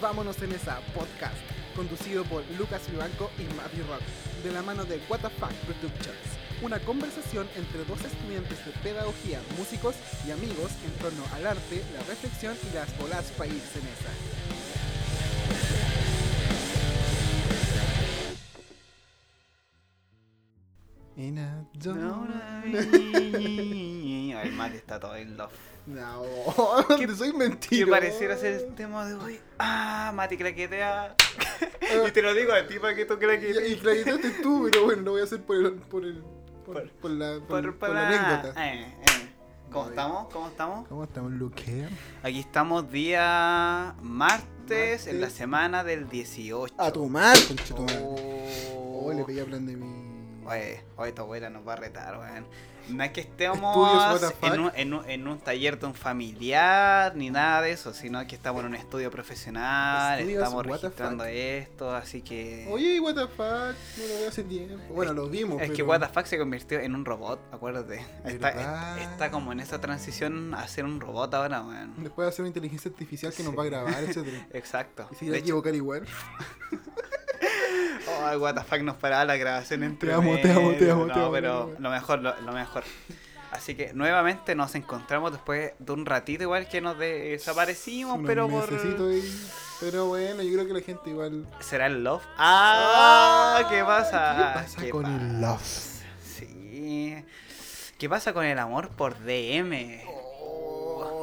Vámonos en esa podcast, conducido por Lucas Vivanco y Matthew Rock, de la mano de What the Fuck Productions. Una conversación entre dos estudiantes de pedagogía, músicos y amigos en torno al arte, la reflexión y las bolas para irse en esa. A El Mati está todo en love. No, ¿Qué- soy ¿Qué mentira. pareciera ser el tema de hoy? Ah, Mati craquetea. y te lo digo a ti para que tú Y, y craquetees. claritaste tú, pero bueno, lo voy a hacer por el, por el, por, Por- por la, por, la anécdota. Eh, eh. ¿Cómo estamos? ¿Cómo estamos? ¿Cómo estamos, Luque? Aquí estamos día martes, Martes. en la semana del 18. A tu madre. Oh, Oh, le pedí plan de mi. Oye, oye, tu abuela nos va a retar, weón. No es que estemos en un, en, un, en un taller de un familiar ni nada de eso, sino que estamos en un estudio profesional, Estudios, estamos registrando esto, así que... Oye, what the fuck, no lo veo hace tiempo. Bueno, lo vimos, es que pero- What the fuck se convirtió en un robot, acuérdate. Está, está como en esa transición a ser un robot ahora, weón. Después de hacer una inteligencia artificial que nos va a grabar, etc. Exacto. Y si De va a equivocar igual. oh, what the fuck nos paraba la grabación entre Te amo, te amo, te amo, No, te amo, pero te amo. lo mejor, lo, lo mejor. Así que nuevamente nos encontramos después de un ratito igual que nos desaparecimos, Unos pero por... ahí. Pero bueno, yo creo que la gente igual. ¿Será el love? ¡Ah! ¿Qué pasa? ¿Qué pasa con el love? Sí. ¿Qué pasa con el amor por DM?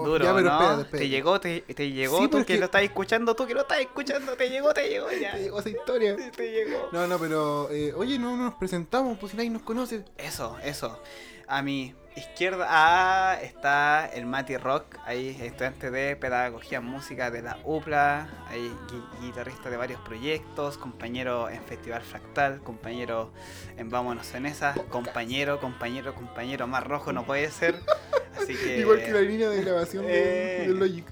Duro, Ya, pero ¿no? espérate, espérate. Te llegó, te, te llegó, Sí, tú porque- que lo estás escuchando, tú que lo estás escuchando, te llegó, te llegó ya. Te llegó esa historia. Te llegó. No, no, pero. eh, oye, no nos presentamos, pues si nadie nos conoce. Eso, eso. A mi izquierda ah, está el Mati Rock, ahí estudiante de pedagogía en música de la UPLA, ahí gui- guitarrista de varios proyectos, compañero en Festival Fractal, compañero en Vámonos en esa, compañero, compañero, compañero, más rojo no puede ser. Así que... Igual que la línea de grabación de, eh. de Logic.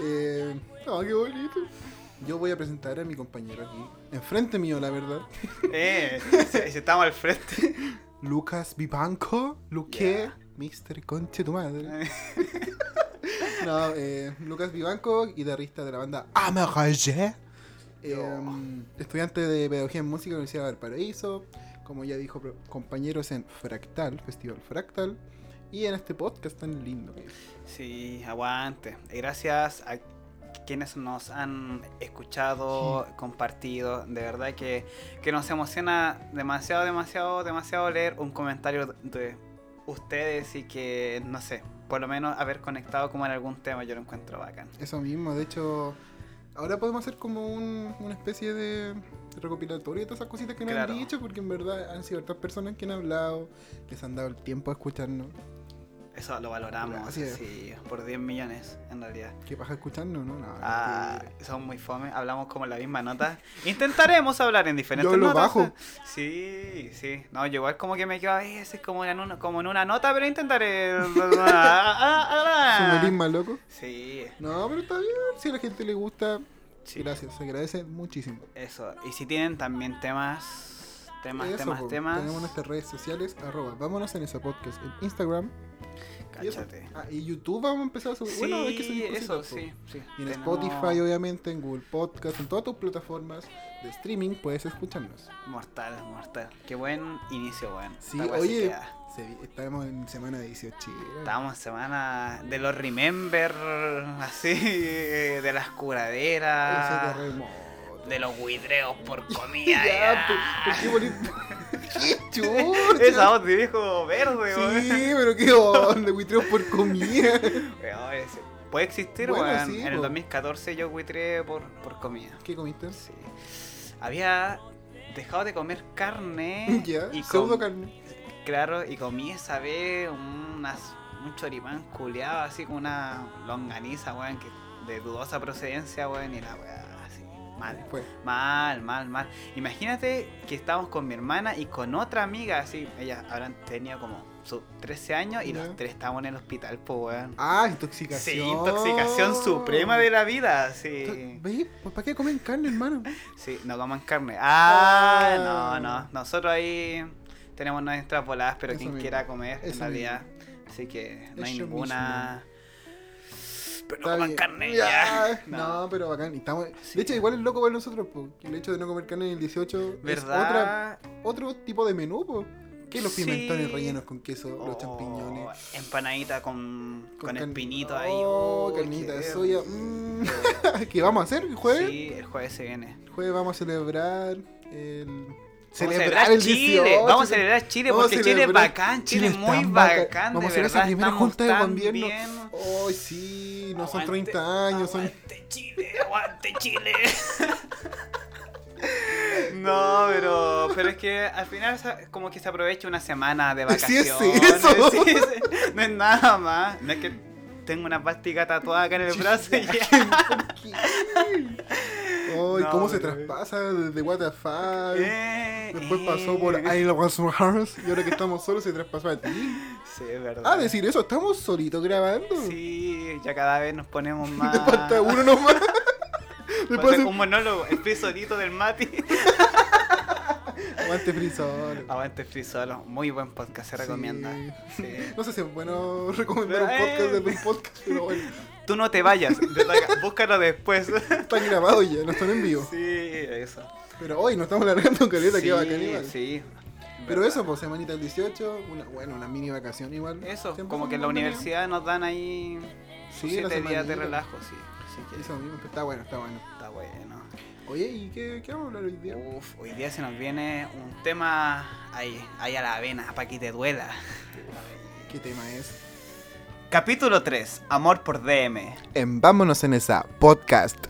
Eh, qué bonito. Yo voy a presentar a mi compañero aquí. Enfrente mío, la verdad. Eh, si, si estamos al frente. Lucas Vivanco. Luque. Ya. Mister Conche tu madre. No, eh, Lucas Vivanco, guitarrista de la banda Amarage. Eh, estudiante de Pedagogía en Música en la Universidad de Valparaíso. Como ya dijo, compañeros en Fractal, Festival Fractal. Y en este podcast tan lindo. Sí, aguante. Y Gracias a quienes nos han escuchado, compartido. De verdad que, que nos emociona demasiado, demasiado, demasiado leer un comentario de ustedes y que, no sé, por lo menos haber conectado como en algún tema yo lo encuentro bacán. Eso mismo, de hecho, ahora podemos hacer como un- una especie de recopilatorio de todas esas cositas que nos Claro. han dicho, porque en verdad han sido otras personas que han hablado, que se han dado el tiempo a escucharnos. Eso lo valoramos, Gracias. sí, por 10 millones en realidad. ¿Qué pasa escucharnos, no? No, Ah, mentira. son muy fome, hablamos como en la misma nota. Intentaremos hablar en diferentes Yo lo notas. bajo. Sí, sí. No, yo igual como que me quedo ahí, ese es como en una, como en una nota, pero intentaré. Somelín más loco. sí, No, pero está bien, si a la gente le gusta, sí. gracias, se agradece muchísimo. Eso. Y si tienen también temas, temas, Eso, temas, temas. Tenemos nuestras redes sociales, arroba, vámonos en ese podcast, en Instagram. Y. Cáchate. Ah, y YouTube vamos a empezar a subir. bueno, hay que subir eso, cositas, sí, sí. Y en Tenemos- Spotify, obviamente, en Google Podcast, en todas tus plataformas de streaming puedes escucharnos. Mortal, mortal. Qué buen inicio, weón. Sí, oye, se estamos en semana de 18. Estábamos en semana de los remember, así, de las curaderas. De los huidreos por comida. Ya, ya. pues, pues, qué bonito. ¡Qué chucha! Esa voz de viejo verde, weón. Sí, pero qué onda, buitreos por comida. Weón, Puede existir, Bueno, weón. sí, en el po. 2014 yo huitré por, por comida. ¿Qué comiste? Sí. Había dejado de comer carne. Ya, y pseudo carne. Claro, y comí esa vez unas, un choripán culeado, así con una longaniza, weón, que de dudosa procedencia, weón, y la weá, mal. Fue. Mal, mal, mal. Imagínate que estábamos con mi hermana y con otra amiga, así, ellas habrán tenido como sus 13 años y los tres estábamos en el hospital, pues, weón. Ah, intoxicación. Sí, intoxicación suprema de la vida, sí. ¿Veis? Pues, ¿Para qué comen carne, hermano? Sí, no coman carne. Ah, Ah. no, no. Nosotros ahí tenemos nuestras voladas, pero Eso quien mismo, quiera comer, en eso realidad. Así que no hay ninguna Pero Está no coman bien. carne, Ya. No. pero bacán. y estamos... Sí. De hecho, igual es loco para nosotros, po, el hecho de no comer carne en el 18 es otra, ¿Verdad? otro tipo de menú, po. ¿Qué los Sí. pimentones rellenos con queso, los Oh, champiñones? Empanadita con, con, can- espinito ahí. Oh, Oh, carnita de soya. mm. ¿Qué vamos a hacer el jueves? Sí, el jueves se viene. El jueves vamos a celebrar el... A celebrar Chile, vamos a celebrar Chile a porque Chile es celebrar- bacán, Chile, es muy bacán. Vamos a de hacer esa verdad, primera junta de gobierno. sí, no son Aguante, 30 años, son... Aguante Chile, aguante Chile. No, pero, pero es que al final como que se aprovecha una semana de Sí, es vacaciones. eso. sí, sí. No es nada más. No es que tengo una plástica tatuada acá en el brazo y. Ay, No, ¿cómo se traspasa desde What the fuck? Eh, Después eh. pasó por I Love Hearts y ahora que estamos solos se traspasó a ti. Sí, es verdad. Ah, decir eso, estamos solitos grabando. Sí, ya cada vez nos ponemos más. Te falta uno nomás. Después un monólogo, free solito del Mati. Aguante frisol. Aguante free solo, muy buen podcast, se recomienda. Sí. Sí. No sé si es bueno recomendar un Eh. podcast desde un podcast, pero bueno, Tú no te vayas, de búscalo después. están grabados ya, no están en vivo. Sí, eso. Pero hoy nos estamos largando caleta, sí, qué bacán igual. Sí. Pero verdad. eso, pues semanita el 18, una, bueno, una mini vacación igual. Eso, Siempre como que en la universidad nos dan ahí Sí, siete días de relajo, sí. Así que Eso mismo, pero está bueno, está bueno. está bueno. Oye, ¿y qué, qué vamos a hablar hoy día? Uf, hoy día se nos viene un tema ahí, ahí a la vena, para que te duela. ¿Qué tema es? Capítulo 3, Amor por DM. En Vámonos en esa podcast.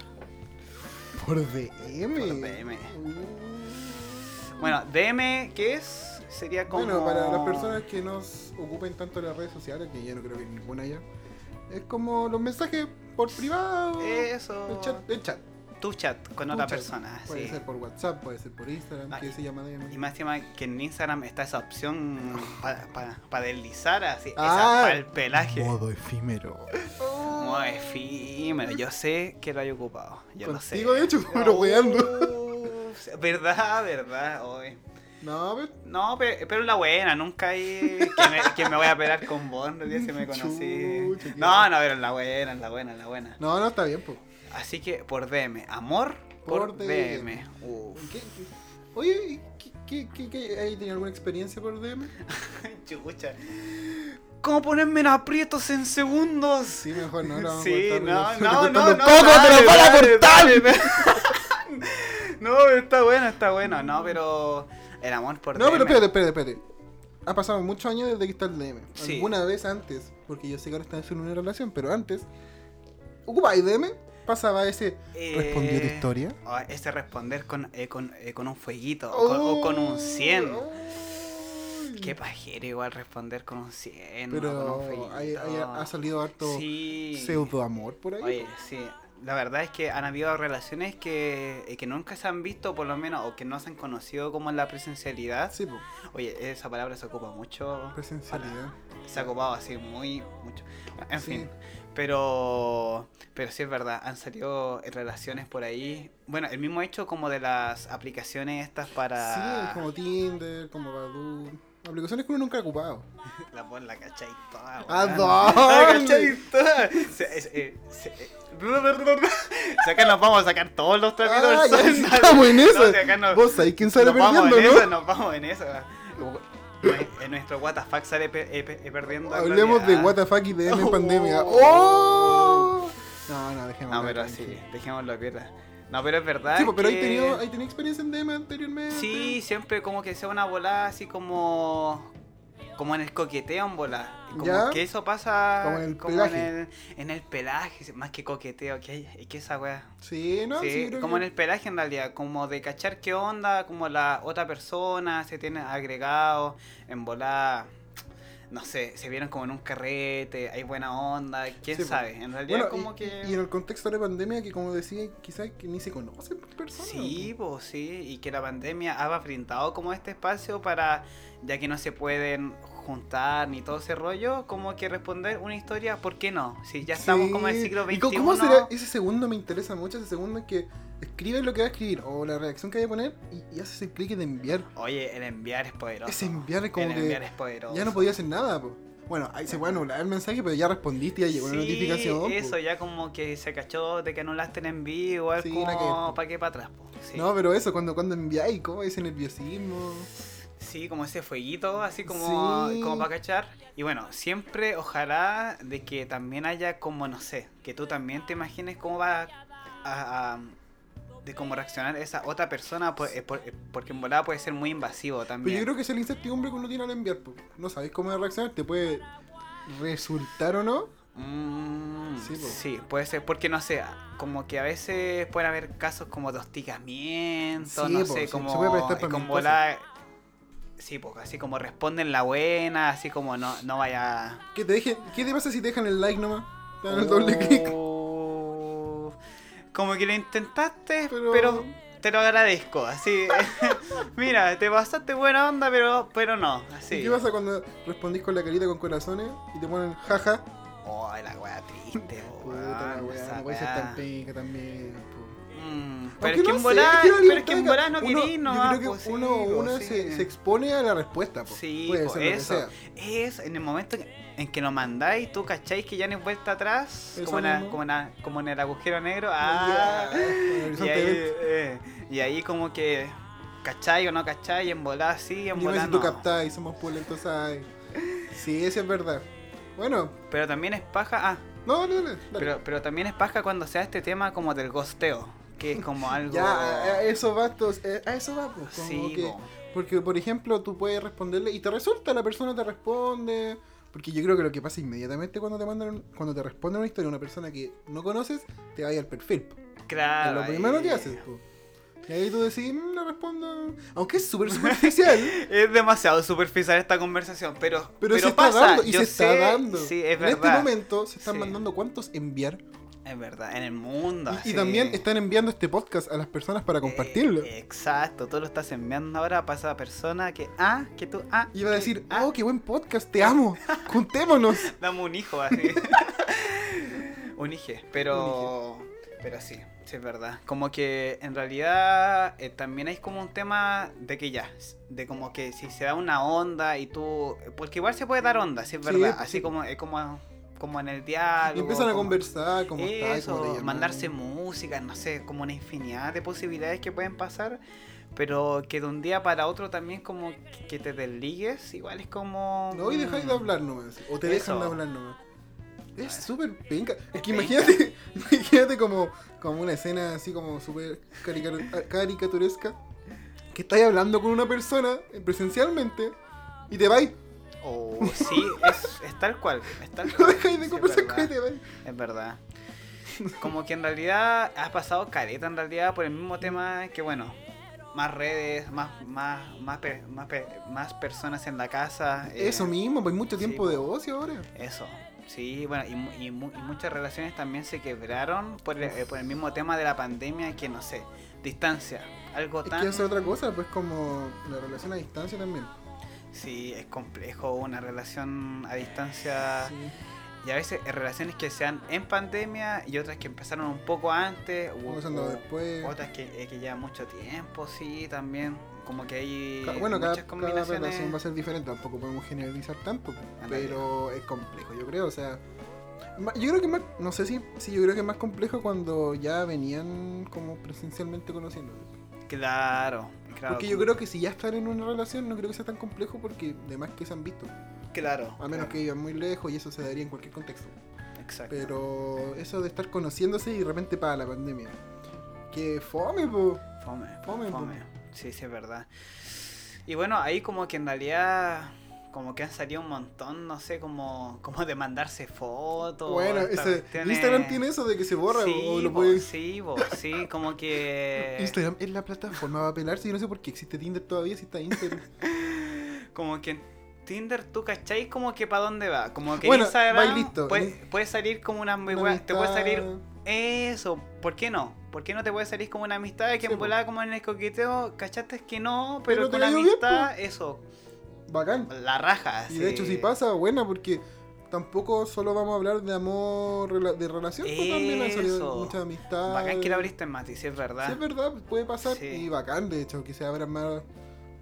Por DM. Por DM. Uh. Bueno, DM, ¿qué es? Sería como... Bueno, para las personas que nos ocupen tanto las redes sociales, que yo no creo que ninguna ya, es como los mensajes por privado. Eso. El chat, el chat. Tu chat con Tu otra chat. persona, Puede sí. ser por WhatsApp, puede ser por Instagram, Ah, que y- se llama DM. Y más encima que en Instagram está esa opción para deslizar así, Ah, esa para el pelaje. Modo efímero. Modo efímero, yo sé que lo hay ocupado. Yo lo sé. Contigo, de hecho, pero weando. Verdad, verdad, hoy. No, pero. No, pero, pero la buena, nunca hay que me, que me voy a pelar con vos, en realidad se me conocí. Chucha, No, no, pero en la buena, en la buena, en la buena. No, no, está bien, pues. Así que por DM, amor por, Por DM. DM. Uf. ¿Qué- Oye, ¿y ¿qué, qué, qué, qué, ¿hay tenido alguna experiencia por DM? Chucha. ¿Cómo ponerme en aprietos en segundos? Sí, mejor no, no. Sí, no, no, no, no. todo, te lo van a cortar. No, está bueno, está bueno. No, pero el amor por No, DM. pero espérate, espérate, espérate. Ha pasado muchos años desde que está el DM. Sí. Alguna vez antes, porque yo sé que ahora estás en una relación, pero antes, ¿ocupabas DM? Pasaba ese. Eh, ¿Respondió tu historia? oh, ese responder con, eh, con, eh, con un fueguito o, con, o con un 100. Uy. Qué pajero igual responder con un 100. o con Pero un fueguito. hay- hay- ha salido harto Sí. pseudo amor por ahí. Oye, sí. La verdad es que han habido relaciones que, eh, que nunca se han visto, por lo menos, o que no se han conocido como en la presencialidad. Sí, pues, Oye, esa palabra se ocupa mucho. presencialidad. Se ha ocupado así muy mucho. En Sí. fin. Pero, pero sí es verdad, han salido relaciones por ahí. Bueno, el mismo hecho como de las aplicaciones estas para... Sí, como Tinder, como Badoo. Aplicaciones que uno nunca ha ocupado. La pon la cachai toda. ¿A dónde? La cachai toda. Eh, eh, Si acá nos vamos a sacar todos los trapitos Ah, del sol. estamos en eso. Vos sabés quién sale perdiendo, en ¿no? eso, nos vamos en eso. En nuestro WTF sale eh, pe- perdiendo. en Hablemos de. WTF y DM en Oh. pandemia. ¡Oh! No, no, dejemos. No, pero sí, dejémoslo piola. No, pero es verdad. Sí, pero que... ¿hay tenido, ¿hay tenido experiencia en DM anteriormente? Sí, siempre como que sea una volada así como. Como en el coqueteo en volada. Como ¿Ya? que eso pasa. Como en el en pelaje. el, en el pelaje, más que coqueteo. que hay? ¿Qué esa wea? Sí, no, sí, sí, creo como que- en el pelaje en realidad. Como de cachar qué onda, como la otra persona se tiene agregado. En volada. No sé, se vieron como en un carrete, hay buena onda, quién Sí, sabe. En realidad, Bueno, como y, que. y en el contexto de la pandemia, que como decía, quizás que ni se conocen personas. Sí, pues sí, y que la pandemia ha brindado como este espacio para, ya que no se pueden juntar ni todo ese rollo, como que responder una historia, ¿por qué no? Si ya estamos como en el Sí. siglo ¿Y XXI. cómo- ¿Cómo será ese segundo? Me interesa mucho ese segundo que escribe lo que va a escribir o la reacción que vaya a poner y, y haces el clic de enviar. Oye, el enviar es poderoso. Ese enviar es como el que enviar es poderoso. ya no podía hacer nada, po. Bueno, ahí se puede anular el mensaje, pero ya respondiste y ya llegó una Sí, notificación. po. Eso ya como que se cachó de que anulaste en envío, igual Sí, como para qué para atrás. po. Sí. No, pero eso, cuando, cuando enviáis, ¿cómo ese nerviosismo? Sí, como ese fueguito, así como, Sí. como para cachar. Y bueno, siempre ojalá de que también haya como, no sé, que tú también te imagines cómo va a, a- de cómo reaccionar esa otra persona, por- eh, por- eh, porque en volada puede ser muy invasivo Pero también. yo creo que es la incertidumbre que uno tiene al enviar. po. No sabéis cómo reaccionar, te puede resultar o no. Mm, Sí, po. sí, puede ser, porque no sé, como que a veces pueden haber casos como de hostigamiento, Sí, no po, sé, sí, como, se puede prestar para con mil volar- Sí, pues así como responden la buena, así como no, no vaya... ¿Qué te, dejen, ¿Qué te pasa si te dejan el like nomás? Dan el doble clic. Como que lo intentaste, Pero- pero, te lo agradezco. Así, mira, te pasaste buena onda, pero, pero no. Así. ¿Y qué pasa cuando respondís con la carita con corazones y te ponen jaja? Oh, la wea triste, Puta la no puede ser weá. tan penca también. Mm, pero es que no en sé, volar, es que pero es que en volar no uno- querís Yo nomás, creo que sí, uno, po, uno sí. se, se expone a la respuesta. Po. Sí, Puede po, ser lo que eso. sea. Es en el momento en que lo mandáis, tú cacháis que ya no hay vuelta atrás, como mismo. como, en la- como en el agujero negro. Ah, el y, ahí, eh, y ahí como que cachai o no cachai, en volar sí, en Dime volar si tú no. captáis, somos pulentos ahí. Sí, eso es verdad. Bueno, Pero también es paja, ah, no, dale, dale. pero, pero también es paja cuando sea este tema como del gosteo, que es como algo... Ya, a- eso va, eh, a eso va, pues, como Sí, que- po. porque por ejemplo tú puedes responderle y te resulta, la persona te responde, porque yo creo que lo que pasa inmediatamente cuando te mandan, cuando te responde una historia una persona que no conoces, te vaya al perfil, po. claro. es lo primero ahí- que haces, po. y ahí tú decís, "Mm, le respondo, aunque es súper superficial, Es demasiado superficial esta conversación, pero, pero, se está pasa, dando, y yo se está dando. Sí, es en este momento se están Sí. mandando cuántos enviar Es verdad, en el mundo. y, también están enviando este podcast a las personas para compartirlo. Eh, exacto, tú lo estás enviando ahora para esa persona que, ah, que tú, ah. Y va a decir, ah, oh, qué buen podcast, te amo, juntémonos. dame un hijo así. un hijo, pero, pero sí, sí es verdad. Como que en realidad eh, también hay como un tema de que ya, de como que si se da una onda y tú, porque igual se puede dar onda, sí es verdad. pues, Así sí. como, es como, como en el diálogo. Y empiezan a como- conversar, como Eso, mandarse música, no sé, como una infinidad de posibilidades que pueden pasar, pero que de un día para otro también como que te desligues, igual es como... No, y dejáis de mm, hablar nomás. O te Eso. dejan de hablar nomás. Es súper penca. Es que imagínate, imagínate como, como una escena así como súper carica- caricaturesca. Que estáis hablando con una persona presencialmente y te vais. Oh, sí, es, es tal cual, es tal cual. de conversar es con él y verdad, te vais. es verdad. Como que en realidad has pasado careta en realidad por el mismo tema que bueno, más redes, más más más per- más, per- más personas en la casa. eh, Eso mismo, pues mucho sí, tiempo de po. ocio ahora. Eso, sí, bueno, y, y y muchas relaciones también se quebraron por el, eh, por el mismo tema de la pandemia que, no sé, distancia, algo Es tan... que hace otra cosa, pues como la relación a distancia también. Sí, es complejo una relación a distancia Sí. y a veces eh, relaciones que sean en pandemia y otras que empezaron un poco antes, andaba u- después. otras que, eh, que llevan mucho tiempo, sí, también, como que hay Ca- Bueno, cada, muchas cada combinaciones. relación va a ser diferente, tampoco podemos generalizar tanto, pero es complejo, yo creo, o sea, yo creo que más, no sé si, sí, yo creo que es más complejo cuando ya venían como presencialmente conociendo. Claro, claro. Porque yo como- creo que si ya están en una relación, no creo que sea tan complejo porque además que se han visto, Claro. a menos claro, que vivan muy lejos y eso se daría en cualquier contexto. Exacto. Pero eso de estar conociéndose y de repente para la pandemia, que fome, po. Fome, Fome, fome. po. Sí, sí, es verdad. Y bueno, ahí como que en realidad como que han salido un montón, no sé, como, como de mandarse fotos. Bueno, ese. Instagram tiene eso de que se borra sí, o lo po, puedes... sí, sí, como que... Instagram es la plataforma va a pelarse. Yo no sé por qué existe Tinder todavía si está Instagram. Como que Tinder tú cacháis como que para dónde va. Como que Bueno, en Instagram listo. Puede, puede salir como una ambigüedad. Te puede salir eso. ¿Por qué no? ¿Por qué no te puede salir como una amistad? Que Sí, en volada como en el coqueteo, cachaste que no, Pero con la bien, amistad, eso. Bacán. La raja. Y de hecho, si pasa, buena, porque tampoco solo vamos a hablar de amor, de relación, pues también han salido Eso. muchas amistades. Bacán que la abriste en Mati, si es verdad. Sí, es verdad, puede pasar. Sí. Y bacán, de hecho, que se abran más,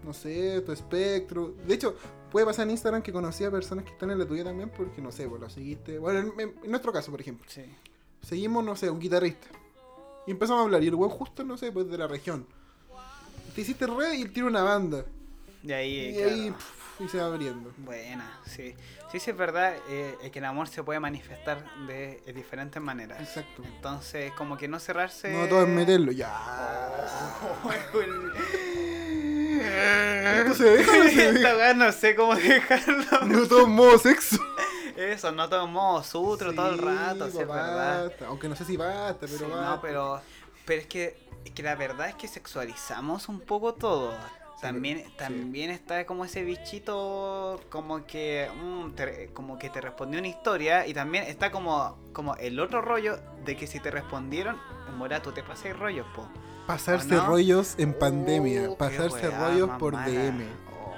no sé, tu espectro. De hecho, puede pasar en Instagram que conocí a personas que están en la tuya también porque, no sé, pues lo seguiste. Bueno, en, nuestro caso, por ejemplo. Sí. Seguimos, no sé, un guitarrista. Y empezamos a hablar. Y el weón justo, no sé, pues de la región. Te hiciste red y él tiene una banda. Y ahí, Y claro. ahí y se va abriendo. Buena, sí. Sí, sí, es verdad eh, eh, que el amor se puede manifestar de, de diferentes maneras. Exacto. Entonces, como que no cerrarse. No todo es meterlo, ya. ¿Esto se deja o no se Esta weá no sé cómo dejarlo. No todo es modo sexo. Eso, no todo en modo sutro todo el Sí, rato, sí, es verdad. basta. Aunque no sé si basta, pero Sí, basta. no, pero, pero es que, es que la verdad es que sexualizamos un poco todo. También, sí. también está como ese bichito como que mm, te- como que te respondió una historia y también está como, como el otro rollo de que si te respondieron, mora tú te pasé rollos, po. Pasarse ¿O no? rollos en pandemia. qué Pasarse weá rollos por. DM. Oh,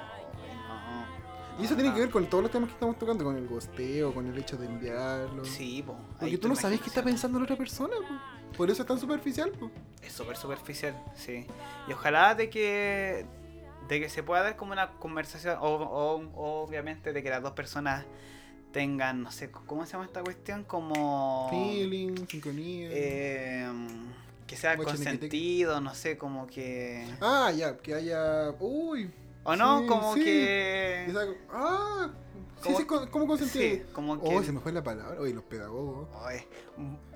no. Y eso tiene que ver con todos los temas que estamos tocando, con el gosteo, con el hecho de enviarlo. Sí, po. Porque tú no sabes qué está pensando la otra persona, po. Por eso es tan superficial, po. Es súper superficial, sí. Y ojalá de que de que se pueda dar como una conversación, o, obviamente de que las dos personas tengan, no sé, ¿cómo se llama esta cuestión? Como... Feeling, sincronía. eh, que sea consentido, no sé, como que... Ah, ya, que haya. Uy. O no, sí, como sí. que... esa- Ah, sí, Como- sí, con- ¿cómo consentido? Sí, como que... Oh, se me fue la palabra. Oye, los pedagogos. Ay,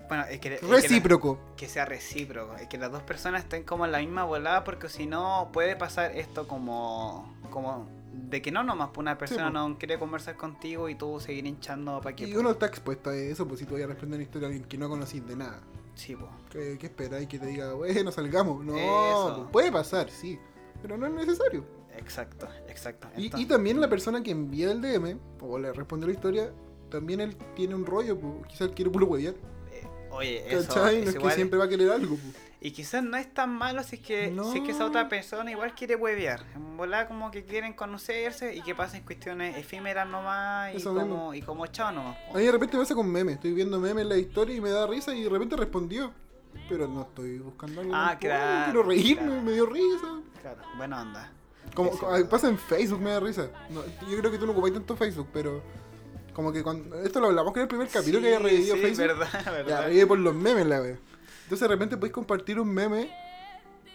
bueno, es que... es que la- Recíproco. que sea recíproco, es que las dos personas estén como en la misma volada, porque si no puede pasar esto como, como de que no nomás pues una persona po. no quiere conversar contigo y tú seguir hinchando para que Y uno está expuesto a eso, pues si tú vas a responder una historia a alguien que no conocís de nada. sí, po. ¿Qué, qué esperáis que te diga, bueno, salgamos? No, pues, puede pasar, sí. Pero no es necesario. exacto, exacto. Y, y también la persona que envía el DM o le responde la historia, también él tiene un rollo, pues, quizás quiere puro huevear. Oye, eso No es que igual- siempre va a querer algo, y quizás no es tan malo si es que No. si es que esa otra persona igual quiere huevear, en volada como que quieren conocerse y que pasen cuestiones efímeras nomás y Eso como mismo. y como chao nomás. A mí de repente me pasa con memes, estoy viendo memes en la historia y me da risa y de repente respondió. Pero no estoy buscando algo. Ah, claro, Quiero reírme, claro. me dio risa. Claro, buena onda. Como, Sí, sí, verdad. pasa en Facebook, me da risa. No, yo creo que tú no ocupáis tanto Facebook, pero como que cuando. Esto lo hablamos que en el primer capítulo que había revivido sí, Facebook. verdad, verdad. revive por los memes, la wea. Entonces de repente podéis compartir un meme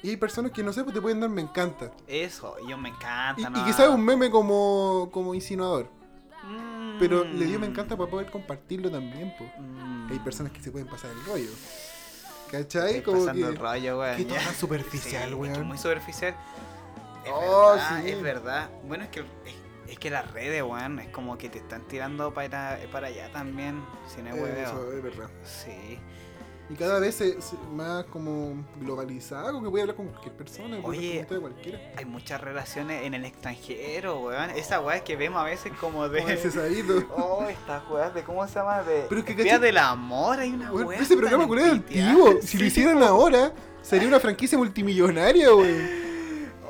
y hay personas que no sé, pues te pueden dar me encanta. Eso, yo me Y, encanta. y ¿no? quizás es un meme como, como insinuador. Mm. Pero le dio me encanta para poder compartirlo también, pues. Mm. Hay personas que se pueden pasar el rollo. ¿Cachai? Estoy Como pasando que. el rollo, weón. que todo superficial, Sí, es weón. que muy superficial. Es Oh, verdad, sí. es verdad. Bueno, es que, es, es que las redes, weón, es como que te están tirando para, para allá también. Si no es Eso es verdad. Sí. Y cada vez se- más como globalizado, que puede hablar con cualquier persona, Oye. cualquiera. Hay muchas relaciones en el extranjero, weón. Esa weá que vemos a veces como de. Oh, estas weas de cómo se llama de. Pero es del amor, hay una Weón, ese programa culero es antiguo. Si lo hicieran ahora, sería una franquicia multimillonaria, güey.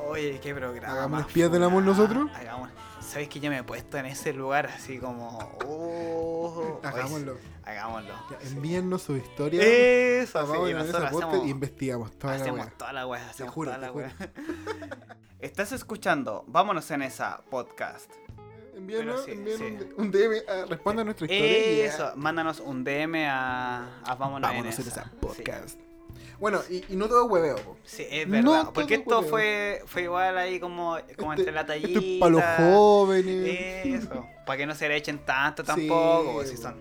Oye, qué programa. ¿Hagamos espías del amor nosotros? Hagamos. ¿Sabes que yo me he puesto en ese lugar así como. Oh, Hagámoslo. oye, hagámoslo. Ya, sí. Envíennos su historia. Eso, sí, esa nosotros podcast hacemos, y investigamos toda la hacemos wea. toda la wea. Hacemos juro, toda la juro. wea. Estás escuchando Vámonos en esa podcast. Sí, sí. un, un DM, ah, responda a nuestra historia. y. Eso, mándanos un DM a, a Vámonos, Vámonos en en esa. esa podcast. Bueno, y, y no todo es hueveo, po. Sí, es No verdad. todo porque esto hueveo. fue, fue igual ahí como, como Este- entre la Esto tallita. es para los jóvenes. Eso. Para que no se le echen tanto Sí, tampoco. pues, si son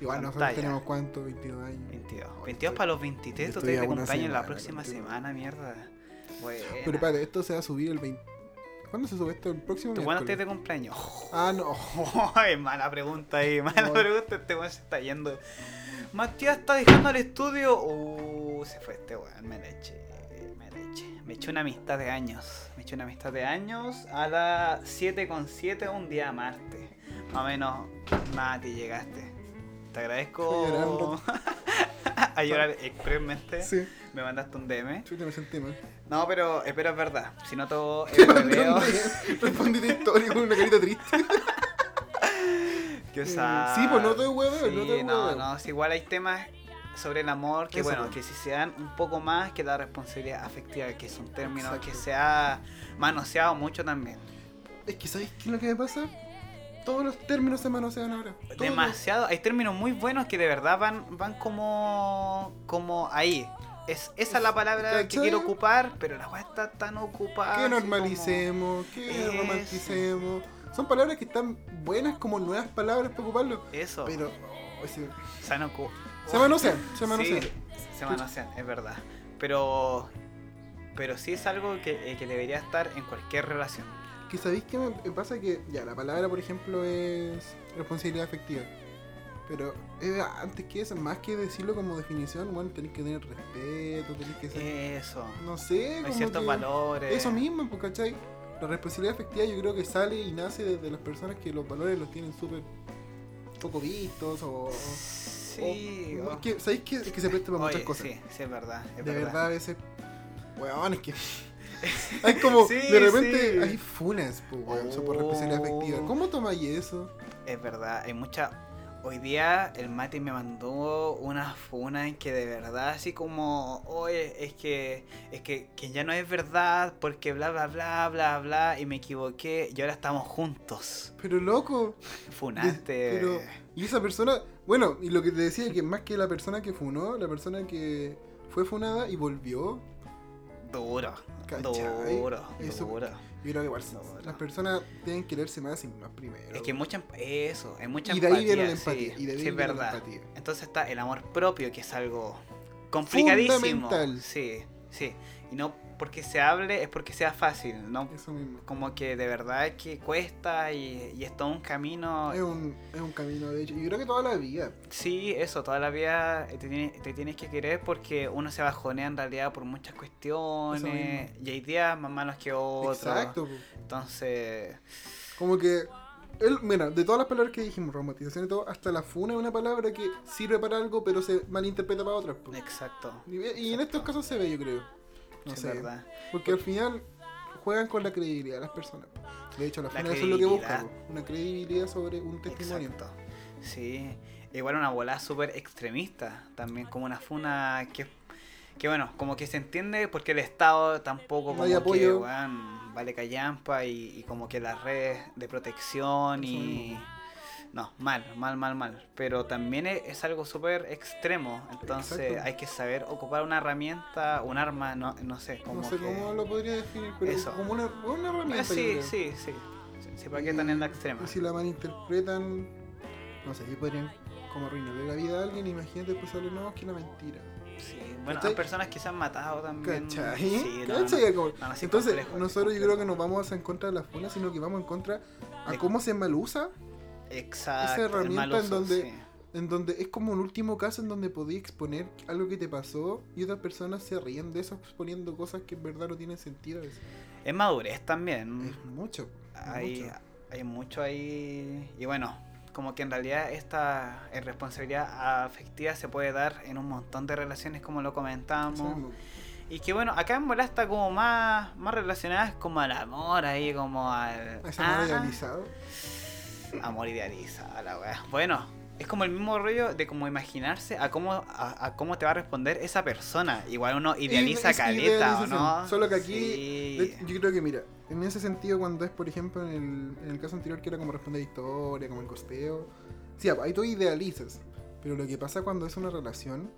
Igual nosotros pantalla. tenemos cuánto, 22 años. 22. 22 para los 23. Tú Estoy te cumpleaños la próxima contigo. semana, mierda. Bueno. Pero espérate, esto se va a subir el 20. ¿Cuándo se sube esto? ¿El próximo ¿Tú cuándo estás de cumpleaños? Ah, no. Ay, mala pregunta ahí, mala No. pregunta. Este weón se está yendo. Matías está dejando el estudio. Uh, se fue este weón, me la eché. Me la eché. Me eché una amistad de años. Me eché una amistad de años a las 7.7 un día martes. Más o menos, Mati, llegaste. Te agradezco. A llorar expresamente. Sí, Me mandaste un DM. chuta, me sentí mal. No, pero, pero es verdad. Si no todo Te un DM, Respondí tu historia con una carita triste. Que, o sea, sí, pues no es hueveo, sí, no no, no, si igual hay temas sobre el amor que Eso, bueno, que si se dan un poco más que la responsabilidad afectiva, que es un término que se ha manoseado mucho también. Es que, ¿sabéis qué es lo que me pasa? Todos los términos se manosean ahora. Todos. Demasiado. Hay términos muy buenos que de verdad van, van como. como ahí. Es, esa es la palabra que quiero ocupar, pero la weá está tan ocupada. Que normalicemos, que romanticemos. Son palabras que están buenas como nuevas palabras para ocuparlo. Eso. Pero oh, se, Se, ocu- se manosean, se Sí, manosean. se manosean, es verdad. Pero. Pero sí es algo que, eh, que debería estar en cualquier relación. Que sabéis que me pasa que ya la palabra, por ejemplo, es responsabilidad afectiva. Pero eh, antes que eso, más que decirlo como definición, bueno, tenéis que tener respeto, tenéis que ser. Eso. no sé, Hay como ciertos que- valores. Eso mismo, pues, ¿cachai? La responsabilidad afectiva yo creo que sale y nace desde las personas que los valores los tienen súper poco vistos o... Sí. o- o- es que, ¿Sabéis que, es que se presta para muchas Oye, cosas? Sí, sí, es verdad. Es de verdad. verdad, a veces... Weón, es que... hay como... Sí, de repente sí. hay funas, pues, weón, son por responsabilidad Oh. afectiva. ¿Cómo tomáis eso? Es verdad, hay mucha. Hoy día el Mati me mandó una funa en que de verdad así como, oye, es que es que, que ya no es verdad porque bla bla bla bla bla y me equivoqué y ahora estamos juntos. Pero loco... Funaste. Pero, y esa persona, bueno, y lo que te decía que más que la persona que funó, la persona que fue funada y volvió, Duro, ¿Cachai? duro, Eso- duro. Yo creo que igual No, las personas deben quererse más y más primero. Es que mucha, eso, hay mucha y de ahí viene la empatía, empatía. sí, y de ahí sí, viene verdad. la empatía. Entonces está el amor propio, que es algo complicadísimo. Fundamental. Sí, sí. Y no porque se hable, es porque sea fácil, ¿no? Eso mismo. Como que de verdad que cuesta y, y es todo un camino. Es un, es un camino, de hecho. Yo creo que toda la vida. Sí, eso, toda la vida te, tiene- te tienes que querer porque uno se bajonea en realidad por muchas cuestiones y hay días más malos que otros. Exacto. Entonces, Como que. él- mira, de todas las palabras que dijimos, romantización y todo, hasta la funa es una palabra que sirve para algo, pero se malinterpreta para otras. po. exacto. Y, y en estos casos se ve, yo creo. No sí, sé. verdad. Porque al final juegan con la credibilidad de las personas. De hecho, la La eso es lo que busca. credibilidad. po, Una credibilidad sobre un testimonio. Exacto. Sí. Igual una bola súper extremista. También como una funa que, que bueno, como que se entiende porque el Estado tampoco No como hay que weón, vale callampa y, y como que las redes de protección y... No, mal, mal, mal, mal. Pero también es, es algo súper extremo. Entonces Exacto. hay que saber ocupar una herramienta, un arma, no, no sé, como No sé que... cómo lo podría definir, pero Eso. como una, una Ah, herramienta. yo sí, sí, sí, sí. Sí, ¿para qué tan en la extrema? Y si la malinterpretan, no sé, ahí podrían como arruinarle la vida a alguien. Imagínate después sale, no, es que una mentira. Sí, bueno, ¿Cachai? hay personas que se han matado también. ¿Cachai? Sí, no, Entonces, complejo, nosotros yo creo que nos vamos en contra de la funa, sino que vamos en contra a De- cómo se malusa, Exacto. esa herramienta en donde- sí. en donde es como un último caso en donde podías exponer algo que te pasó y otras personas se ríen de eso exponiendo cosas que en verdad no tienen sentido. Es, Es madurez también. es mucho. Hay, mucho. hay mucho ahí. Y bueno, como que en realidad esta responsabilidad afectiva se puede dar en un montón de relaciones, como lo comentábamos. Sí, Y que bueno, acá en bola está como más, más relacionadas como al amor, ahí como al. ese amor Ah, idealizado. Amor idealizado, la wea. Bueno, es como el mismo rollo de como imaginarse a cómo, a, a cómo te va a responder esa persona. Igual uno idealiza Es caleta, ¿o no? Solo que aquí, Sí. yo creo que mira, en ese sentido cuando es por ejemplo en el, en el caso anterior que era como responder historia, como el costeo, sí, ahí tú idealizas, pero lo que pasa cuando es una relación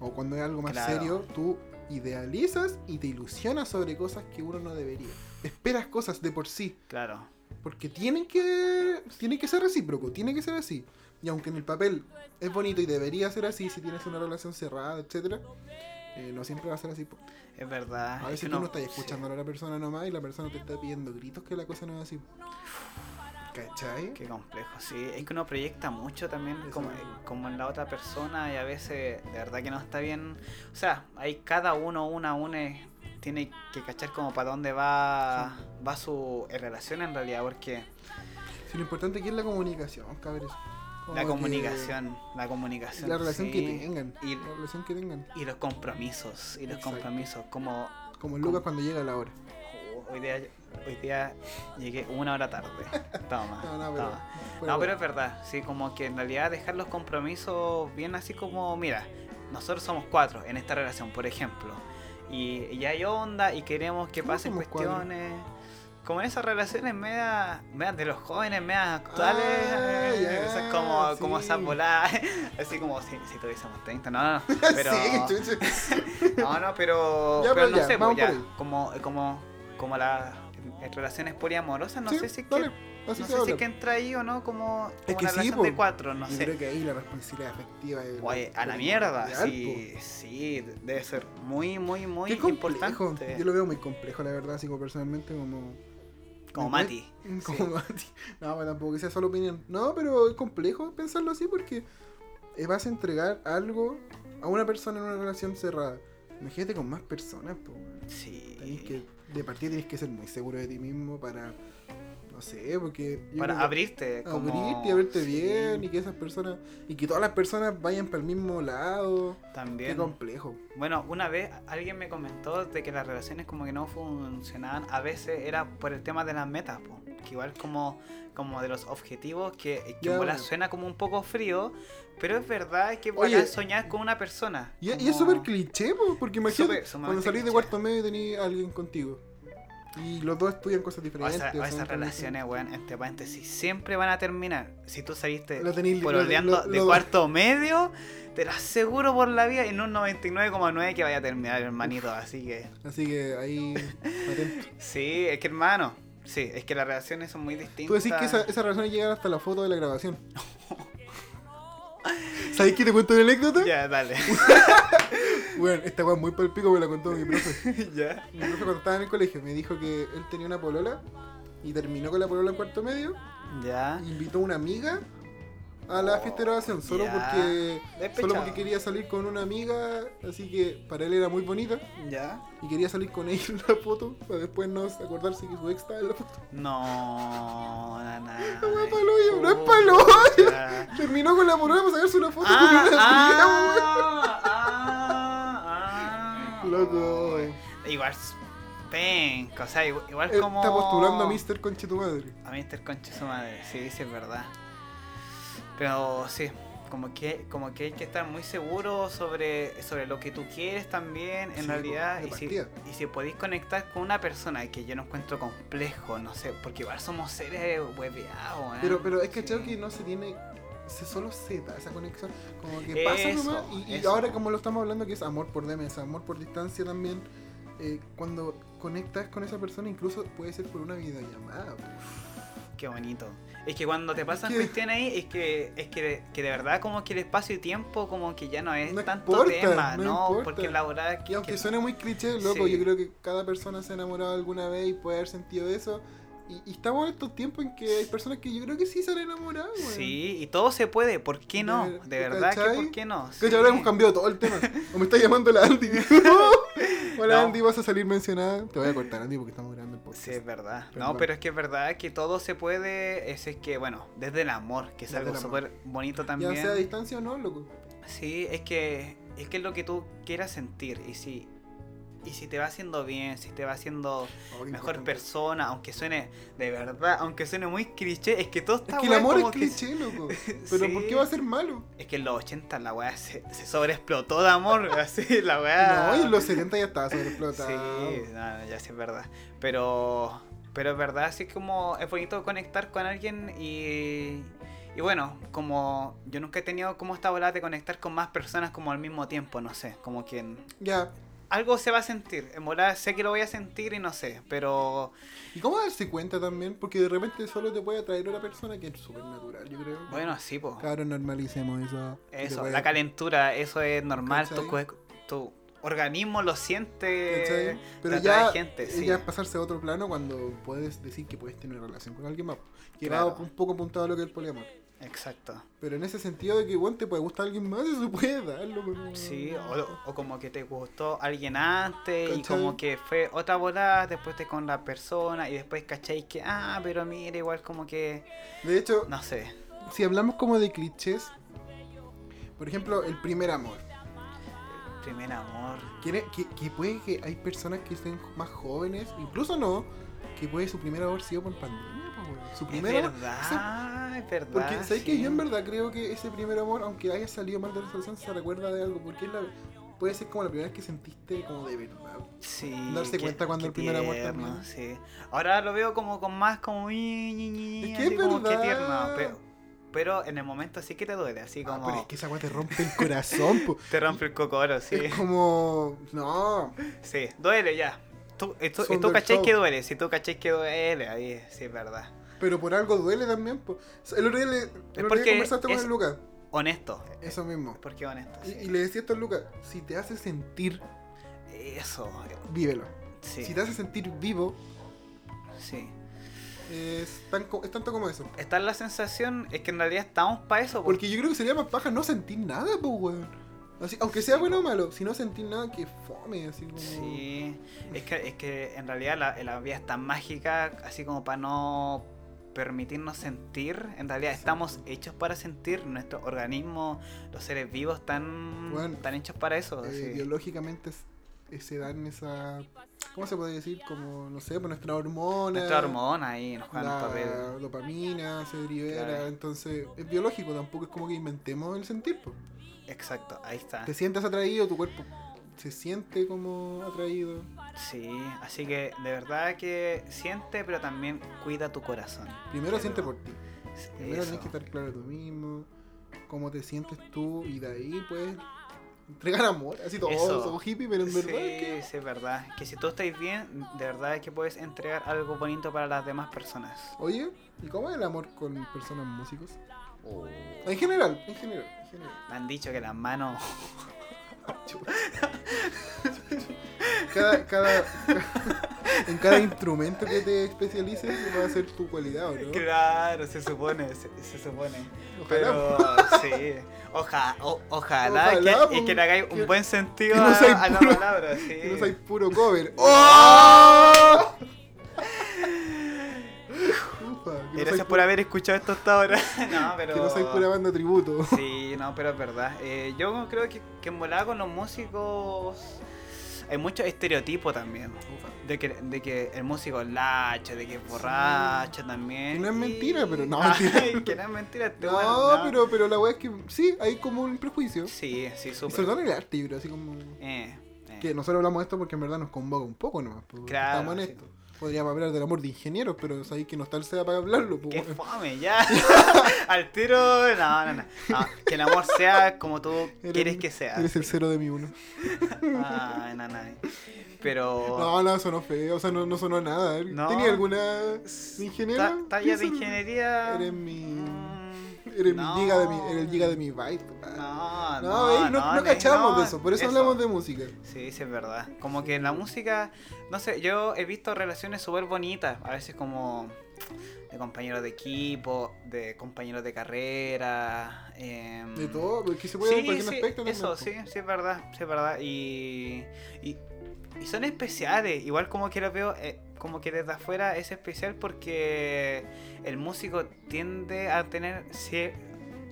o cuando es algo más Claro. serio, tú idealizas y te ilusionas sobre cosas que uno no debería. Esperas cosas de por sí, Claro. Porque tienen que tiene que ser recíproco, tiene que ser así. Y aunque en el papel es bonito y debería ser así si tienes una relación cerrada, etcétera, eh, no siempre va a ser así. po. Es verdad. A es veces que tú no- no estás sí. escuchando a la persona nomás y la persona te está pidiendo gritos que la cosa no es así. ¿Cachai? Qué complejo, sí. Es que uno proyecta mucho también como, en la otra persona y a veces de verdad que no está bien. O sea, ahí cada uno, una, une, tiene que cachar como para dónde va, va su eh, relación en realidad, porque Si lo importante aquí es la comunicación, cabres. Como la comunicación, la comunicación. La relación que sí. tengan. Y, La relación que tengan. y los compromisos, y los Exacto. compromisos, como Como el Lucas cuando llega la hora. oh, hoy día, hoy día llegué una hora tarde. Toma, No, no, pero, toma. pero No, pero bueno. es verdad, sí, como que en realidad dejar los compromisos bien así como, mira, nosotros somos cuatro en esta relación, por ejemplo, y, y hay onda y queremos que ¿Cómo pasen cuestiones, como en esas relaciones medias, medias de los jóvenes, medias actuales. Ah, eh, ya, esas como, como sí. esas voladas. Así como si, si tuviésemos 30, no, no. Pero, Sí, no, no, pero, Ya, pero no ya, sé, pues ya, como, como, como las relaciones poliamorosas, no Sí, sé si es que, así no sé si es que entra ahí o no, como, Es como que una sí, relación po. de cuatro, no Yo sé. creo que ahí la responsabilidad afectiva es. Oye, a la es mierda, real, sí, sí, debe ser muy, muy, muy Qué importante. Yo lo veo muy complejo, la verdad, así como personalmente, como. Como Mati. Como Mati. No, tampoco que sea solo opinión. No, pero es complejo pensarlo así porque vas a entregar algo a una persona en una relación cerrada. Imagínate con más personas, pues. Sí. Tenés que, de partida tienes que ser muy seguro de ti mismo para, no sé, porque... Para creo abrirte. Como... Abrirte y abrirte sí, bien y que esas personas, y que todas las personas vayan para el mismo lado. Qué También. complejo. Bueno, una vez alguien me comentó de que las relaciones como que no funcionaban. A veces era por el tema de las metas, po. que igual como, como de los objetivos, que, que bola suena como un poco frío, pero es verdad que bacán soñar con una persona. Y, es súper cliché, po, porque imagínate, sumamente cuando salís de cuarto medio y tenés a alguien contigo. Y los dos estudian cosas O, diferentes. esa- o esas relaciones, weón, entre paréntesis, siempre van a terminar. Si tú saliste lo- pololeando lo- de cuarto medio, te lo aseguro por la vida en un 99,9 que vaya a terminar, hermanito. Así que, Así que ahí, sí, es que hermano, sí, es que las relaciones son muy distintas. Tú decís que esa, esa relación llega hasta la foto de la grabación. ¿Sabéis que te cuento una anécdota? Ya, dale. Bueno, esta weá es muy palpico me la contó mi profe. ya. Mi profe cuando estaba en el colegio me dijo que él tenía una polola y terminó con la polola en cuarto medio Ya. invitó a una amiga a la fiesta de grabación solo porque Despechado. solo porque quería salir con una amiga, así que para él era muy bonita Ya. y quería salir con ella en la foto para después no acordarse que su ex estaba en la foto. No, na, na. La weá palo no es palo. Terminó con la polola para sacarse una foto con Ah, una ah, amiga, ah, Loco. Igual es penca, o sea, igual, igual Él como... Está postulando a Mr. Conche tu madre. A Mr. Concha su madre, sí, sí es verdad. Pero sí, como que, como que hay que estar muy seguro sobre, sobre lo que tú quieres también, en Sí, realidad. Y si, y si podéis conectar con una persona que yo no encuentro complejo, no sé, porque igual somos seres hueveados, ¿eh? Pero, pero es que Sí. que no se tiene. Se solo se da esa conexión. Como que pasa Eso, nomás. Y, y ahora, como lo estamos hablando, que es amor por demesa, amor por distancia también. eh, cuando conectas con esa persona, incluso puede ser por una videollamada. Qué bonito. Es que cuando te pasan que- cuestiones ahí, es que, es que, que de verdad como que el espacio y tiempo como que ya no es No tanto importa, tema, no ¿no? Porque la verdad Y aunque que- suene muy cliché, loco, Sí. yo creo que cada persona se ha enamorado alguna vez y puede haber sentido eso. Y, y estamos en estos tiempos en que hay personas que yo creo que sí se han enamorado, weón. Sí, y todo se puede, ¿por qué no? De- De verdad que. ¿por qué no? Que Sí. ahora hemos cambiado todo el tema. O me está llamando la Andy. Hola No. Andy, vas a salir mencionada. Te voy a cortar Andy porque estamos grabando el podcast. Sí, es verdad. No, pero es que es verdad que todo se puede, es, es que, bueno, desde el amor, que es Desde algo súper bonito Ya también. sea a distancia o no, loco. Sí, es que es que es lo que tú quieras sentir y si y si te va haciendo bien, si te va haciendo Oh, mejor importante. persona, aunque suene de verdad, aunque suene muy cliché, es que todo Es está que el amor es que cliché, loco. Pero Sí. ¿por qué va a ser malo? Es que en los 80 la weá se, se sobreexplotó de amor, así, la weá. No, y en los 70 ya estaba sobreexplotado. Sí, no, ya sí es verdad. Pero, pero es verdad, así como es bonito conectar con alguien y, y bueno, como yo nunca he tenido como esta volada de conectar con más personas como al mismo tiempo, no sé, como que Ya. Algo se va a sentir. En volada sé que lo voy a sentir y no sé, pero ¿Y cómo darse cuenta también? Porque de repente solo te puede atraer una persona que es súper natural, yo creo. bueno, sí, pues. Claro, normalicemos eso. Eso, la calentura, eso es normal, tu, tu organismo lo siente. ¿cachai? Pero ya, gente, sí. ya pasarse a otro plano cuando puedes decir que puedes tener una relación con alguien más. Que Claro. va un poco apuntado a lo que es el poliamor. Exacto. Pero en ese sentido de que, bueno, te puede gustar alguien más, eso puede darlo. pero- Sí, o, o como que te gustó alguien antes y como que fue otra volada, después te con la persona y después cacháis que, ah, pero mira, igual como que, De hecho, no sé. si hablamos como de clichés, por ejemplo, el primer amor. Primer amor. Que, que, que puede que hay personas que estén más jóvenes, incluso no, que puede su primer amor sido por pandemia. Su Es primer amor. verdad, es verdad. Porque, ¿sabes que. Yo en verdad creo que ese primer amor, aunque haya salido mal de la relación, se recuerda de algo. Porque es la, puede ser como la primera vez que sentiste como de verdad. Sí. Darse qué- cuenta cuando el primer amor también. Sí. Ahora lo veo como con más como. Es que es como qué tierno. Pero, pero en el momento sí que te duele, así Ah, como. pero es que esa weá te rompe el corazón, po. Te rompe el cocoro, sí. Es como. No. Sí, duele ya. Del cachai show. que duele, si tú cachai que duele, ahí sí es verdad. Pero por algo duele también, po. El otro día, le, el otro día porque conversaste con el Lucas. Honesto. Eso mismo. ¿Por qué honesto? Y, Sí. y le decía esto al Lucas: si te hace sentir, Eso, vívelo. sí. Si te hace sentir vivo, sí. es, tan, es tanto como eso. Está la sensación, es que en realidad estamos para eso. Porque, Porque yo creo que sería más paja no sentir nada, pues, weón. Así, aunque sea bueno o malo, si no sentir nada, que fome, así como. Sí, es que, es que en realidad la, la vida es tan mágica, así como para no permitirnos sentir. En realidad Sí. estamos hechos para sentir. Nuestro organismo, los seres vivos, están, Bueno, están hechos para eso. eh, biológicamente eh, se dan esa. ¿Cómo se puede decir? Como, no sé, por nuestra hormona. Nuestra hormona ahí nos juegan un La papel. dopamina se libera, Claro. entonces es biológico, tampoco es como que inventemos el sentir. po. Exacto, ahí está. Te sientes atraído, tu cuerpo se siente como atraído. Sí, así que de verdad que siente, pero también cuida tu corazón. Primero siente por ti. Primero Eso. tienes que estar claro tú mismo, cómo te sientes tú y de ahí pues entregar amor, así todo, Eso. todo hippie, pero en verdad sí, que sí, es verdad. Que si tú estás bien, de verdad es que puedes entregar algo bonito para las demás personas. Oye, ¿y cómo es el amor con personas músicos? Oh. En general, en general. Me han dicho que las manos. Cada, cada, en cada instrumento que te especialices va a ser tu cualidad, ¿o no? Claro, se supone, se, se supone. Ojalá, Pero sí, Oja, o- ojalá, Ojalá, que, y po, que le hagáis un buen sentido que no a, a la puro- palabra. Sí. Que no soy puro cover. ¡Oh! No Gracias por haber escuchado esto hasta ahora. no, pero. Que no soy pura banda tributo. Sí, no, pero es verdad. Eh, yo creo que, que en volada con los músicos hay mucho estereotipo también. De que, de que el músico es lacho, de que es borracho también. Que no es y- mentira, pero no, Ay, que no es mentira. este No, weón, pero, pero la weá es que sí, hay como un prejuicio. Sí, sí, súper. sobre todo en el arte, así como. Eh, eh. Que nosotros hablamos de esto porque en verdad nos convoca un poco nomás. porque Claro, Estamos en sí. Podríamos hablar del amor de ingenieros, pero sabéis que no está el SEA para hablarlo. pues, Qué fome, ya. Al tiro, no, no, no, No, Que el amor sea como tú Eres- quieres que sea. Eres el cero de mi uno. Ay, no, no. Pero. No, no, sonó feo, o sea, no, no sonó nada. No. ¿Tenía alguna? Ta- Talla de ingeniería. Eres mi. Mm, Eres no. mi giga de mi. Eres el giga de mi vibe. No, No, no, no, no no, cachamos no, de eso, por eso, eso. hablamos de música. Sí, sí, es verdad. Como que en la música, no sé, yo he visto relaciones súper bonitas, a veces como de compañeros de equipo, de compañeros de carrera. em, De todo, porque se puede ver Sí, cualquier sí, aspecto. eso, sí, sí, es verdad, sí, es verdad. Y, y, y son especiales, igual como que lo veo, eh, como que desde afuera es especial porque el músico tiende a tener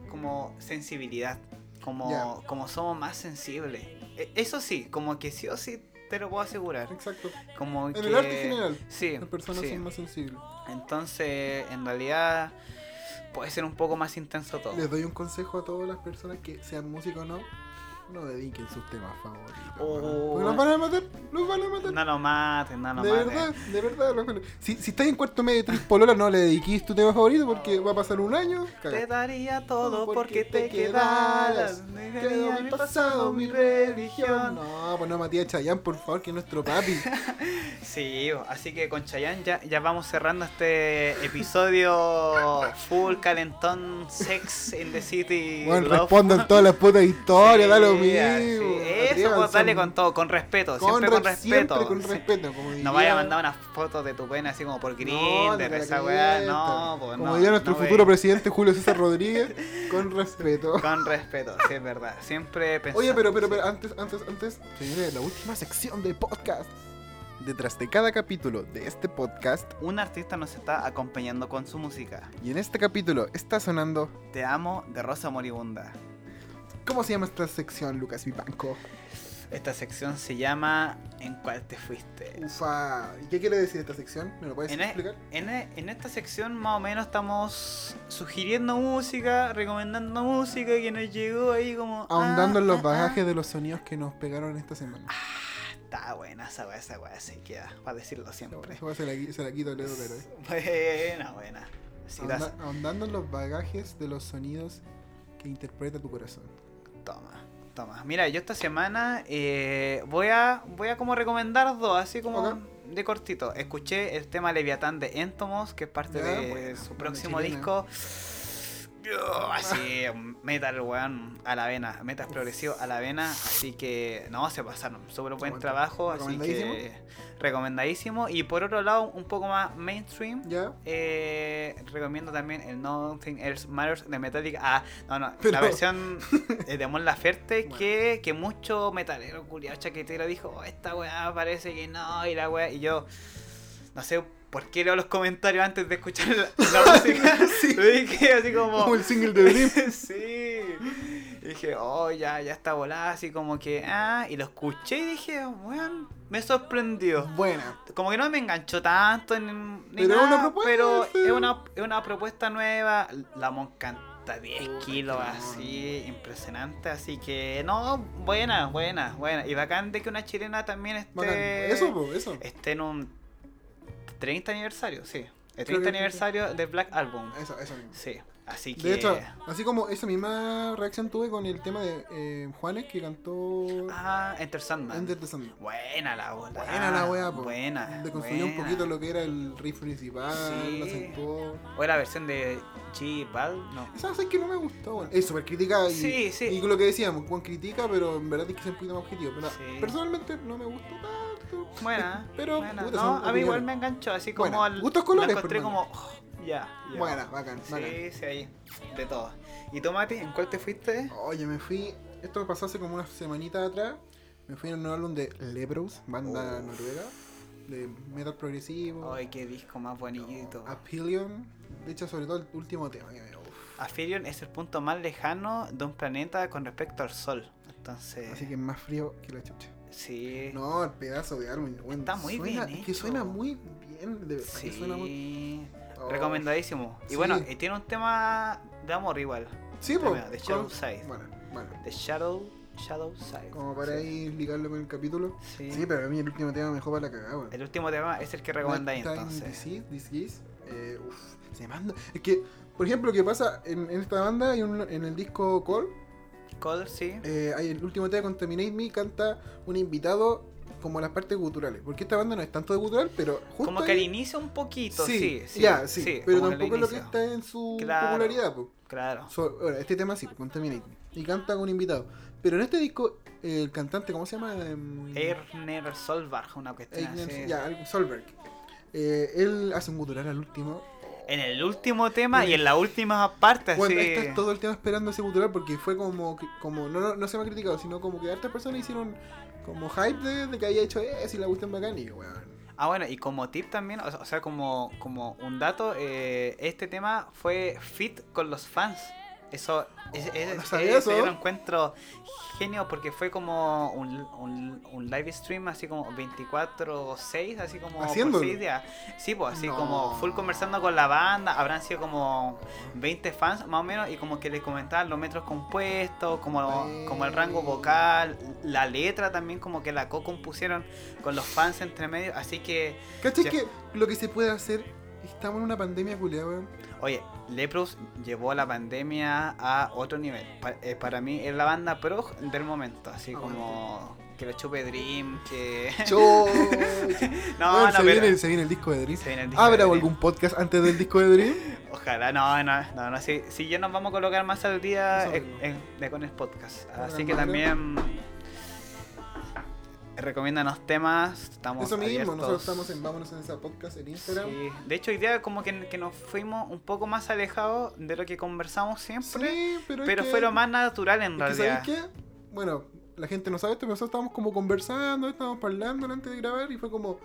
como sensibilidad, como, Ya. como somos más sensibles. E- Eso sí, como que sí o sí te lo puedo asegurar. Exacto. Como En que, el arte en general, Sí, las personas sí. son más sensibles. Entonces, en realidad, puede ser un poco más intenso todo. Les doy un consejo a todas las personas que sean músicos o no. No dediquen sus temas favoritos. Oh. los van a matar, los van a matar. No lo maten, no lo de maten. verdad, de verdad. los van a- Si, si estás en cuarto medio de tres pololas, no le dediquís tu tema favorito porque va a pasar un año. Te daría todo Porque porque te te quedaras. Quedó mi pasado, mi religión. No, pues no Matías Chayán, por favor, que es nuestro papi. Sí, así que con Chayanne ya, ya vamos cerrando este episodio full calentón sex in the city. Bueno, respondan todas las putas historias, da lo mismo. Eso, pues dale con todo, con respeto, Con siempre con re- respeto. Siempre con respeto, como diría, No vaya a mandar unas fotos de tu pene así como por No, Grindr, para esa weá, no, pues Como no. diría nuestro no futuro ve. presidente Julio César Rodríguez, con respeto. Con respeto, sí, es verdad. Siempre pensando. Oye, pero, pero, pero, antes, antes, antes, se viene la última sección del podcast. Detrás de cada capítulo de este podcast, Un artista nos está acompañando con su música. y en este capítulo está sonando. Te amo de Rosa Moribunda. ¿Cómo se llama esta sección, Lucas Vivanco? Esta sección se llama ¿En cuál te fuiste? Ufa. ¿Y qué quiere decir esta sección? ¿Me lo puedes En, e- explicar? en e- en esta sección más o menos estamos sugiriendo música, recomendando música que nos llegó ahí como... Ahondando ah, en los ah, bagajes de los sonidos que nos pegaron esta semana. ah. Está buena esa weá, esa weá se queda, para decirlo siempre. Esa se la, se la quito el dedo, pero. eh. Buena, buena. Sí, Ahonda- das- ahondando en los bagajes de los sonidos que interpreta tu corazón. Toma, toma. Mira, yo esta semana eh, voy a voy a como recomendar dos, así como de cortito. Escuché el tema Leviatán de Entomos, que es parte Ya, de su próximo disco. Así, metal, weón, a la vena, metal progresivo a la vena, así que no, se pasaron, súper buen trabajo, así que recomendadísimo. Y por otro lado, un poco más mainstream, ¿Ya? eh, recomiendo también el Nothing Else Matters de Metallica. Ah, no, no, Pero- la versión eh, de Mon Laferte Bueno. que, que mucho metalero culiado chaquetero dijo, "Oh, esta weá parece que no, y la weá, y yo no sé por qué leo los comentarios antes de escuchar la, la música. Sí. Lo dije así como. Como el single de Dream. sí. Y dije, oh, ya, ya está volada, así como que, ah, y lo escuché y dije, weón, me sorprendió Buena. como que no me enganchó tanto ni, ni Pero es nada, una propuesta. pero es una, es una propuesta nueva. La Mon canta 10 Puta, kilos así, impresionante, así que no, buena, buena, buena. Y bacán de que una chilena también Bacán. esté, Eso, po, eso. esté en un 30 aniversario, sí. El Creo 30 que- aniversario de Black Album. Eso, eso mismo. Sí, así que... De hecho, así como esa misma reacción tuve con el tema de eh, Juanes que cantó Ah, Enter Sandman. Enter the Sandman. Buena la bola. Buena la wea, po. Buena. Deconstruyó un poquito lo que era el riff principal, Sí. lo acentuó. O la versión de Chi Bal, no. Esa es que no me gustó, bueno. Es súper crítica y, Sí, sí. y con lo que decíamos, Juan critica, pero en verdad hay que ser un poquito más objetivo. Pero Sí. personalmente no me gustó tanto. Buena. Pero, buena. puta, no, son a mí igual me enganchó, así como Buena. al. Gustos colores, encontré como. oh, ya, ya. Buena, bacán, bacán. Sí, sí, ahí. De todo. ¿Y tú, Mati, en cuál te fuiste? Oye, me fui. Esto me pasó hace como unas semanitas atrás. Me fui en un álbum de Lebros, banda Uf. noruega. De metal progresivo. Ay, qué disco más bonito. Apillion. De hecho, sobre todo el último tema. que me-. Aphelion es el punto más lejano de un planeta con respecto al Sol. Entonces, Así que es más frío que la chucha. Sí. No, el pedazo de álbum. bueno, Está muy suena- bien es que suena muy bien. De verdad que Sí. suena muy. Oh. Recomendadísimo. Y Sí. bueno, y tiene un tema de amor igual. Sí, pues. The Shadow Side. Bueno, bueno. The Shadow, Shadow Side. Como para Sí. ahí ligarlo con el capítulo. Sí. Sí, pero a mí el último tema me dejó para la cagada, weón. El último tema es el que recomendáis entonces. Disease, Disease, eh, uf, se manda. Es que, por ejemplo, lo que pasa en, en esta banda, hay un- en el disco Call, Call, sí. eh, el último tema Contaminate Me, canta un invitado como las partes guturales. Porque esta banda no es tanto de gutural, pero justo. Como que ahí- al inicio un poquito, sí. sí, ya, sí, pero tampoco es lo que está en su Claro. popularidad, po. Claro. So- ahora, este tema sí, Contaminate Me. Y canta con un invitado. Pero en este disco, el cantante, ¿cómo se llama? Em, Erner Solberg, una cuestión Eigner- así. ya, Solberg. Eh, él hace un gutural al último. En el último tema y en la última parte, Bueno, así. estás todo el tema esperando ese gutural porque fue como, como no, no, no se me ha criticado, sino como que hartas personas hicieron como hype de, de que había hecho eso y la cuestión bacán y weón. Ah, bueno, y como tip también, o sea, o sea, como, como un dato, eh, este tema fue fit con los fans. Eso, es, es- no es- sabía eso eso. yo lo encuentro genio porque fue como un, un, un live stream así como 24-6, así como por Haciéndolo. seis días. Sí, pues así No. como full conversando con la banda, habrán sido como 20 fans más o menos y como que les comentaban los metros compuestos, como, como el rango vocal, la letra también como que la co-compusieron con los fans entre medio, así que... ¿Cachai Ya. que lo que se puede hacer? Estamos en una pandemia culiada, weón. Oye, Lepros llevó la pandemia a otro nivel. Pa- eh, para mí es la banda pro del momento, así Ah, como que lo chupe Dream, que... No, Weón, no, se, pero... viene, se viene el disco de Dream. Se viene el disco de ¿Habrá Dream. algún podcast antes del disco de Dream? Ojalá, no, no, no, no, si, si ya nos vamos a colocar más al día mismo. en- de con el podcast. Bueno, Así que bueno. también recomiéndanos temas, estamos Eso mismo, abiertos. nosotros estamos en Vámonos en esa podcast en Instagram. Sí. De hecho, hoy día como que, que nos fuimos un poco más alejados de lo que conversamos siempre. Sí, pero, Pero que- fue lo más natural en que, realidad. ¿sabes qué? Bueno, la gente no sabe esto, pero nosotros estábamos como conversando, estábamos hablando antes de grabar y fue como,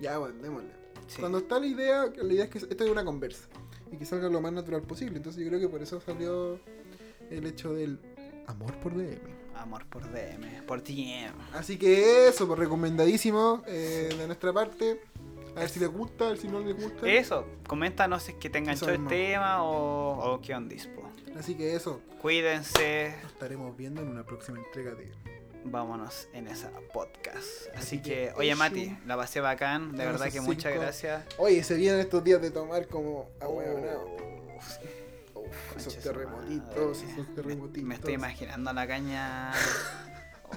ya, bueno, démosle. Sí. Cuando está la idea, la idea es que esto es una conversa y que salga lo más natural posible. Entonces yo creo que por eso salió el hecho del amor por DM. Amor por DM, por DM. Así que eso, pues recomendadísimo eh, de nuestra parte. A ver si les gusta, a ver si no les gusta. Eso, coméntanos si es que te enganchó el tema o, o qué ondispo. Así que eso, Cuídense, nos estaremos viendo en una próxima entrega de. vámonos en esa podcast. Así, Así que, que oye. Mati, la pasé bacán, de verdad que muchas gracias. Oye, se vienen estos días de tomar como. Bueno, Uf, esos terremotitos, esos terremotitos. Me estoy imaginando la caña.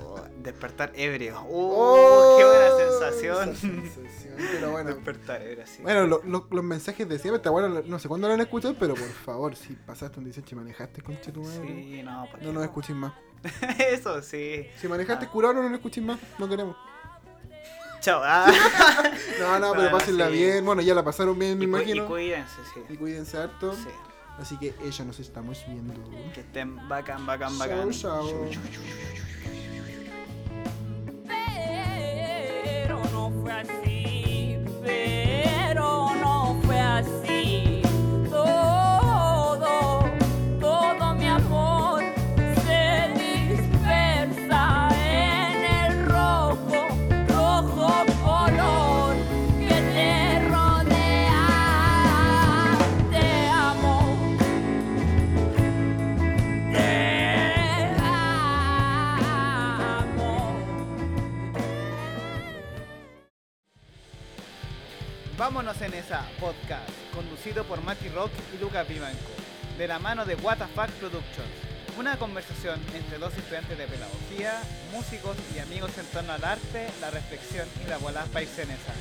Oh, despertar ebrio. ¡Uh! ¡Oh! ¡Qué buena sensación! sensación, Pero bueno. despertar ebrio, sí. Bueno, lo- lo- los mensajes de siempre, está bueno, no sé cuándo lo han escuchado, pero por favor, si pasaste un 18 y manejaste, concha tu madre, Sí, no, ¿pa' no nos escuchen más. Eso sí. Si manejaste Ah. curado, no nos escuchen más, no queremos. Chao. Ah. No, no, pero pásenla sí. bien. Bueno, ya la pasaron bien, me y, cu- y imagino. cuídense, sí. Y cuídense harto. Sí. Así que ella nos estamos viendo. Que estén bacán, bacán, bacán. chao. Pero Vámonos en esa podcast, conducido por Mati Rock y Lucas Vivanco, de la mano de WTF Productions. Una conversación entre dos estudiantes de pedagogía, músicos y amigos en torno al arte, la reflexión y la bola paisenesa.